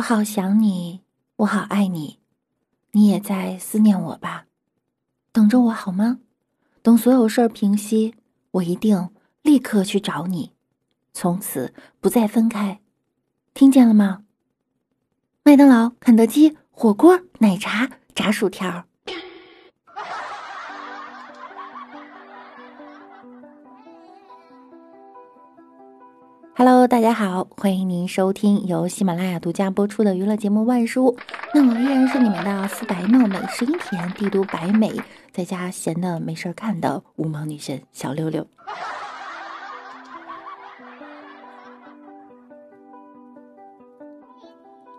我好想你，我好爱你，你也在思念我吧？等着我好吗？等所有事儿平息，我一定立刻去找你，从此不再分开。听见了吗？麦当劳、肯德基、火锅、奶茶、炸薯条。Hello，大家好，欢迎您收听由喜马拉雅独家播出的娱乐节目《万书》。那我依然是你们的肤白貌美、声音甜、帝都白美，在家闲的没事干的无毛女神小六六。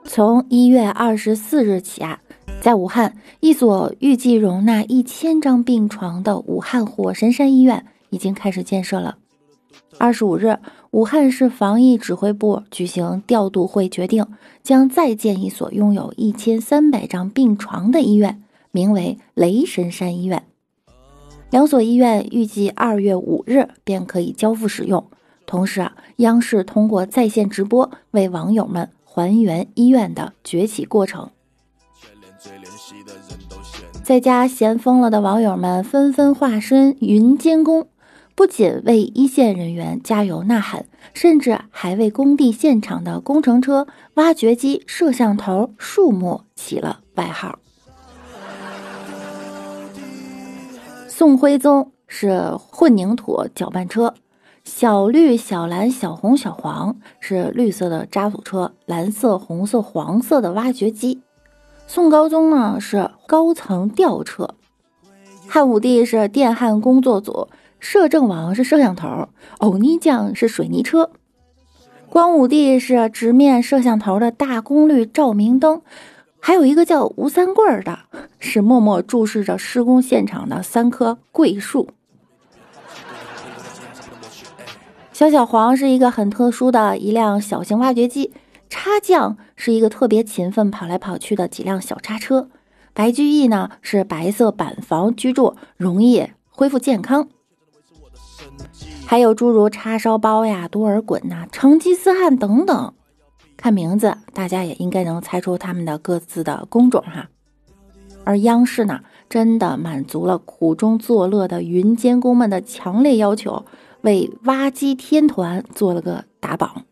从一月二十四日起啊，在武汉一所预计容纳一千张病床的武汉火神山医院已经开始建设了。二十五日，武汉市防疫指挥部举行调度会，决定将再建一所拥有一千三百张病床的医院，名为雷神山医院。两所医院预计二月五日便可以交付使用。同时啊，央视通过在线直播为网友们还原医院的崛起过程。在家闲疯了的网友们纷纷化身云监工。不仅为一线人员加油呐喊，甚至还为工地现场的工程车、挖掘机、摄像头、树木起了外号。宋徽宗是混凝土搅拌车，小绿、小蓝、小红、小黄是绿色的渣土车，蓝色、红色、黄色的挖掘机。宋高宗呢是高层吊车，汉武帝是电焊工作组。摄政王是摄像头，欧尼酱是水泥车，光武帝是直面摄像头的大功率照明灯，还有一个叫吴三桂的，是默默注视着施工现场的三棵桂树。小小黄是一个很特殊的一辆小型挖掘机，插匠是一个特别勤奋跑来跑去的几辆小叉车，白居易呢是白色板房居住，容易恢复健康。还有诸如叉烧包呀、多尔衮呐、成吉思汗等等，看名字大家也应该能猜出他们的各自的工种哈。而央视呢，真的满足了苦中作乐的云监工们的强烈要求，为挖机天团做了个打榜。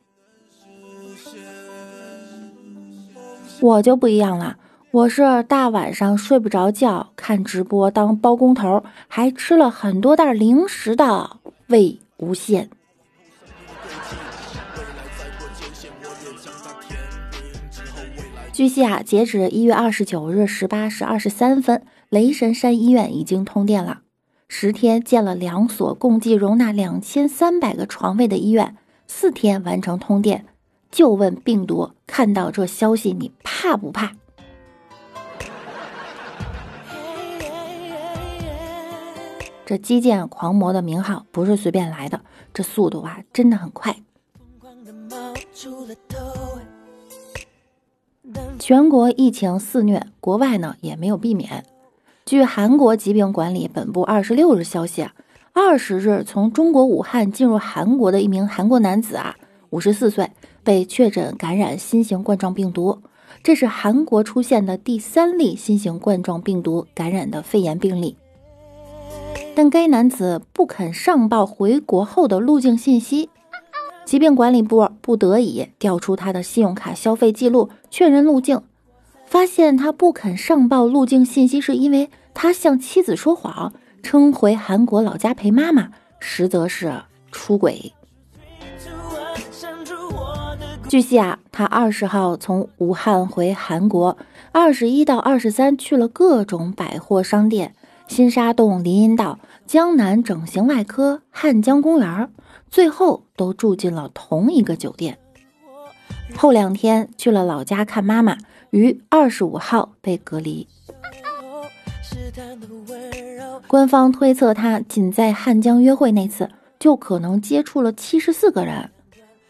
我就不一样了，我是大晚上睡不着觉看直播当包工头，还吃了很多袋零食的魏。无羡。据悉啊，截止一月二十九日十八时二十三分，雷神山医院已经通电了。十天建了两所共计容纳两千三百个床位的医院，四天完成通电。就问病毒，看到这消息你怕不怕？这基建狂魔的名号不是随便来的，这速度啊真的很快。全国疫情肆虐，国外呢也没有避免。据韩国疾病管理本部二十六日消息，二十日从中国武汉进入韩国的一名韩国男子啊，五十四岁，被确诊感染新型冠状病毒，这是韩国出现的第三例新型冠状病毒感染的肺炎病例。但该男子不肯上报回国后的路径信息，疾病管理部不得已调出他的信用卡消费记录确认路径，发现他不肯上报路径信息，是因为他向妻子说谎，称回韩国老家陪妈妈，实则是出轨。据悉啊，他二十号从武汉回韩国，二十一到二十三去了各种百货商店。新沙洞、林荫道、江南整形外科、汉江公园，最后都住进了同一个酒店。后两天去了老家看妈妈，于二十五号被隔离。官方推测他仅在汉江约会那次就可能接触了七十四个人。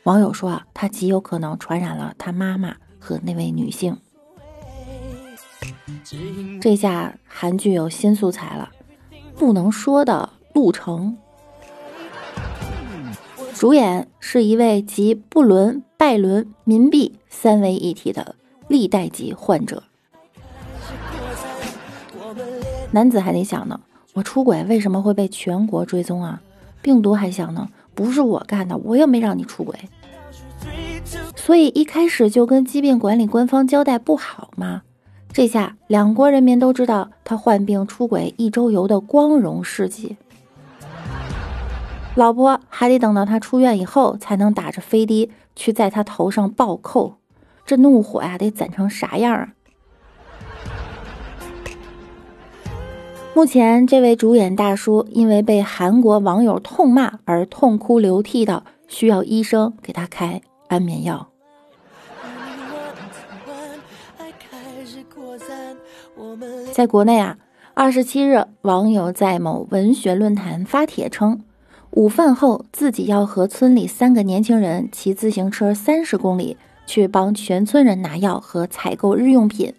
网友说啊，他极有可能传染了他妈妈和那位女性。这下韩剧有新素材了，不能说的路程，主演是一位集不伦、拜伦、民币三位一体的历代级患者。男子还得想呢，我出轨为什么会被全国追踪啊？病毒还想呢，不是我干的，我又没让你出轨。所以一开始就跟疾病管理官方交代不好吗？这下两国人民都知道他患病出轨一周游的光荣事迹。老婆还得等到他出院以后，才能打着飞的去在他头上暴扣，这怒火呀得攒成啥样啊？目前这位主演大叔因为被韩国网友痛骂而痛哭流涕的，需要医生给他开安眠药。在国内啊，二十七日，网友在某文学论坛发帖称，午饭后自己要和村里三个年轻人骑自行车三十公里去帮全村人拿药和采购日用品，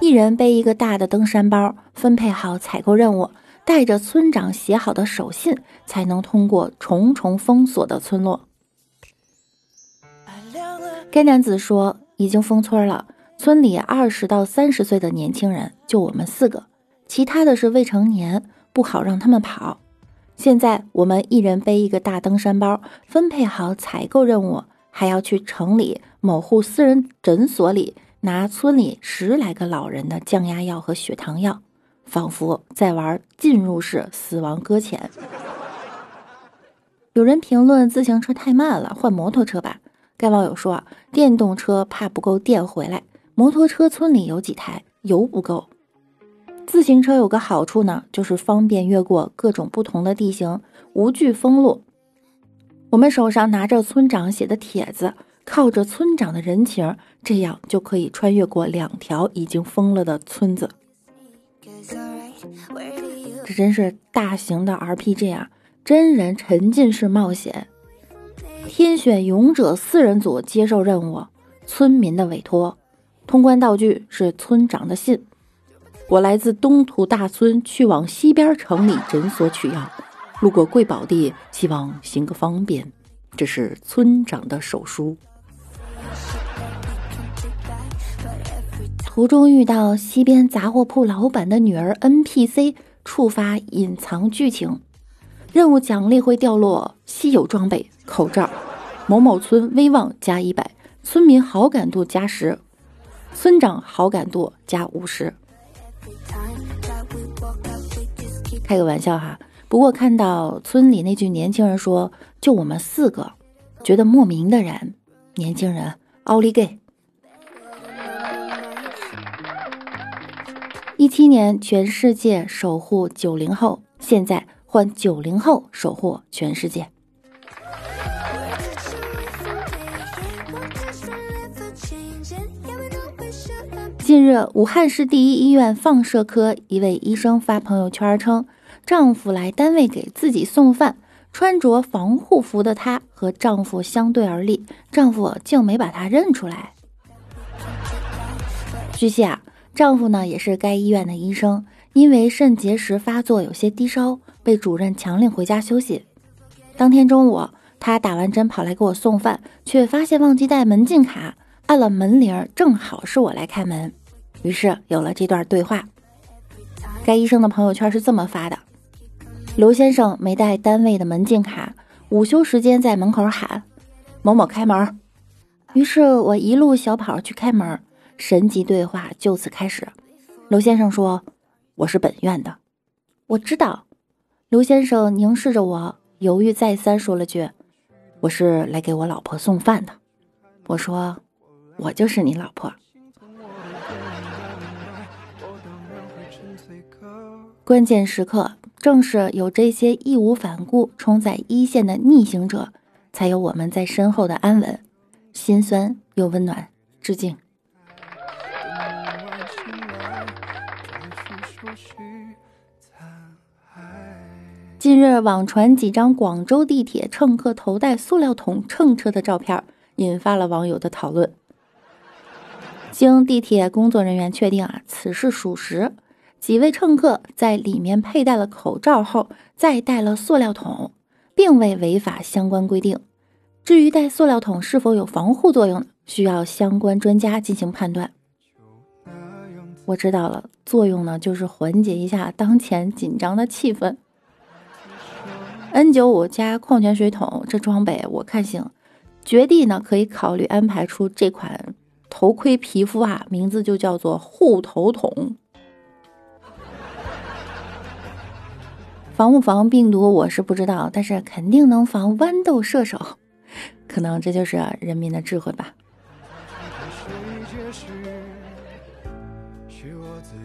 一人背一个大的登山包，分配好采购任务，带着村长写好的手信，才能通过重重封锁的村落。该男子说，已经封村了。村里二十到三十岁的年轻人就我们四个，其他的是未成年，不好让他们跑。现在我们一人背一个大登山包，分配好采购任务，还要去城里某户私人诊所里拿村里十来个老人的降压药和血糖药，仿佛在玩进入式死亡搁浅。有人评论自行车太慢了，换摩托车吧。该网友说，电动车怕不够电回来。摩托车村里有几台，油不够。自行车有个好处呢，就是方便越过各种不同的地形，无惧封路。我们手上拿着村长写的帖子，靠着村长的人情，这样就可以穿越过两条已经封了的村子。这真是大型的 RPG 啊！真人沉浸式冒险，天选勇者四人组接受任务，村民的委托。通关道具是村长的信。我来自东土大村，去往西边城里诊所取药，路过贵宝地，希望行个方便。这是村长的手书。途中遇到西边杂货铺老板的女儿 NPC，触发隐藏剧情。任务奖励会掉落稀有装备口罩。某某村威望加一百，村民好感度加十。村长好感度加五十，开个玩笑哈。不过看到村里那句年轻人说“就我们四个”，觉得莫名的燃。年轻人奥利给！一七年全世界守护九零后，现在换九零后守护全世界。近日，武汉市第一医院放射科一位医生发朋友圈称，丈夫来单位给自己送饭，穿着防护服的她和丈夫相对而立，丈夫竟没把她认出来。据悉啊，丈夫呢也是该医院的医生，因为肾结石发作有些低烧，被主任强令回家休息。当天中午，他打完针跑来给我送饭，却发现忘记带门禁卡。按了门铃，正好是我来开门，于是有了这段对话。该医生的朋友圈是这么发的：刘先生没带单位的门禁卡，午休时间在门口喊某某开门，于是我一路小跑去开门，神级对话就此开始。刘先生说：“我是本院的，我知道。”刘先生凝视着我，犹豫再三，说了句：“我是来给我老婆送饭的。”我说。我就是你老婆。关键时刻，正是有这些义无反顾冲在一线的逆行者，才有我们在身后的安稳，心酸又温暖。致敬。近日网传几张广州地铁乘客头戴塑料桶乘车的照片，引发了网友的讨论。经地铁工作人员确定啊，此事属实。几位乘客在里面佩戴了口罩后，再戴了塑料桶，并未违法相关规定。至于戴塑料桶是否有防护作用，需要相关专家进行判断。我知道了，作用呢就是缓解一下当前紧张的气氛。N 九五加矿泉水桶这装备我看行，绝地呢可以考虑安排出这款头盔皮肤啊，名字就叫做护头桶。防不防病毒我是不知道，但是肯定能防豌豆射手，可能这就是人民的智慧吧。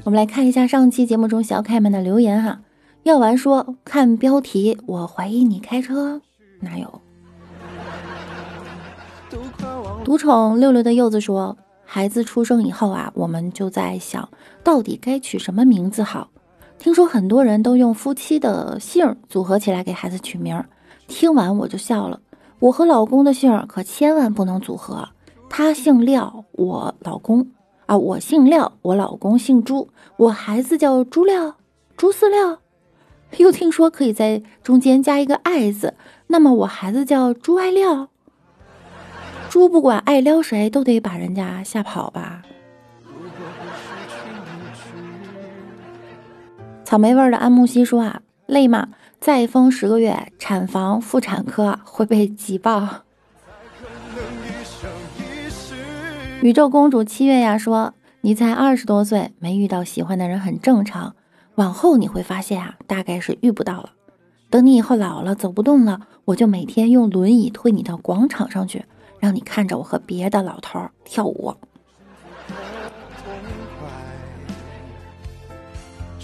我们来看一下上期节目中小可爱们的留言哈。药丸说看标题，我怀疑你开车，哪有？独宠六六的柚子说，孩子出生以后啊，我们就在想到底该取什么名字好。听说很多人都用夫妻的姓组合起来给孩子取名，听完我就笑了。我和老公的姓可千万不能组合，他姓廖，我老公啊，我姓廖，我老公姓朱，我孩子叫朱廖，朱四廖。又听说可以在中间加一个爱字，那么我孩子叫朱爱廖。猪不管爱撩谁，都得把人家吓跑吧。草莓味的安慕希说啊，累吗？再封十个月，产房妇产科会被挤爆。宇宙公主七月呀说，你才二十多岁，没遇到喜欢的人很正常。往后你会发现啊，大概是遇不到了。等你以后老了，走不动了，我就每天用轮椅推你到广场上去，让你看着我和别的老头跳舞。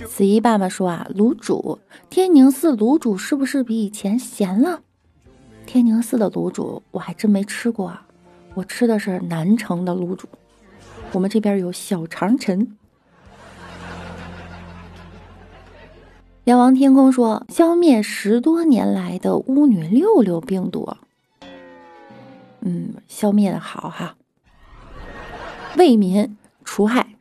子怡爸爸说啊，卤煮天宁寺卤煮是不是比以前咸了？天宁寺的卤煮我还真没吃过，啊，我吃的是南城的卤煮。我们这边有小长城。阎王天空说，消灭十多年来的巫女六六病毒。嗯，消灭的好哈，为民除害。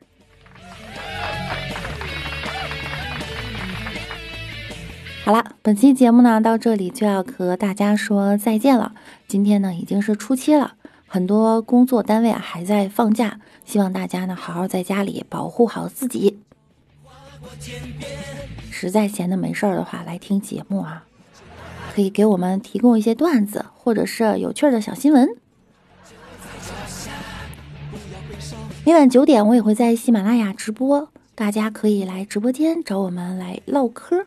好了，本期节目呢到这里就要和大家说再见了。今天呢已经是初七了，很多工作单位啊还在放假，希望大家呢好好在家里保护好自己。实在闲的没事儿的话，来听节目啊，可以给我们提供一些段子或者是有趣的小新闻。每晚九点我也会在喜马拉雅直播，大家可以来直播间找我们来唠嗑。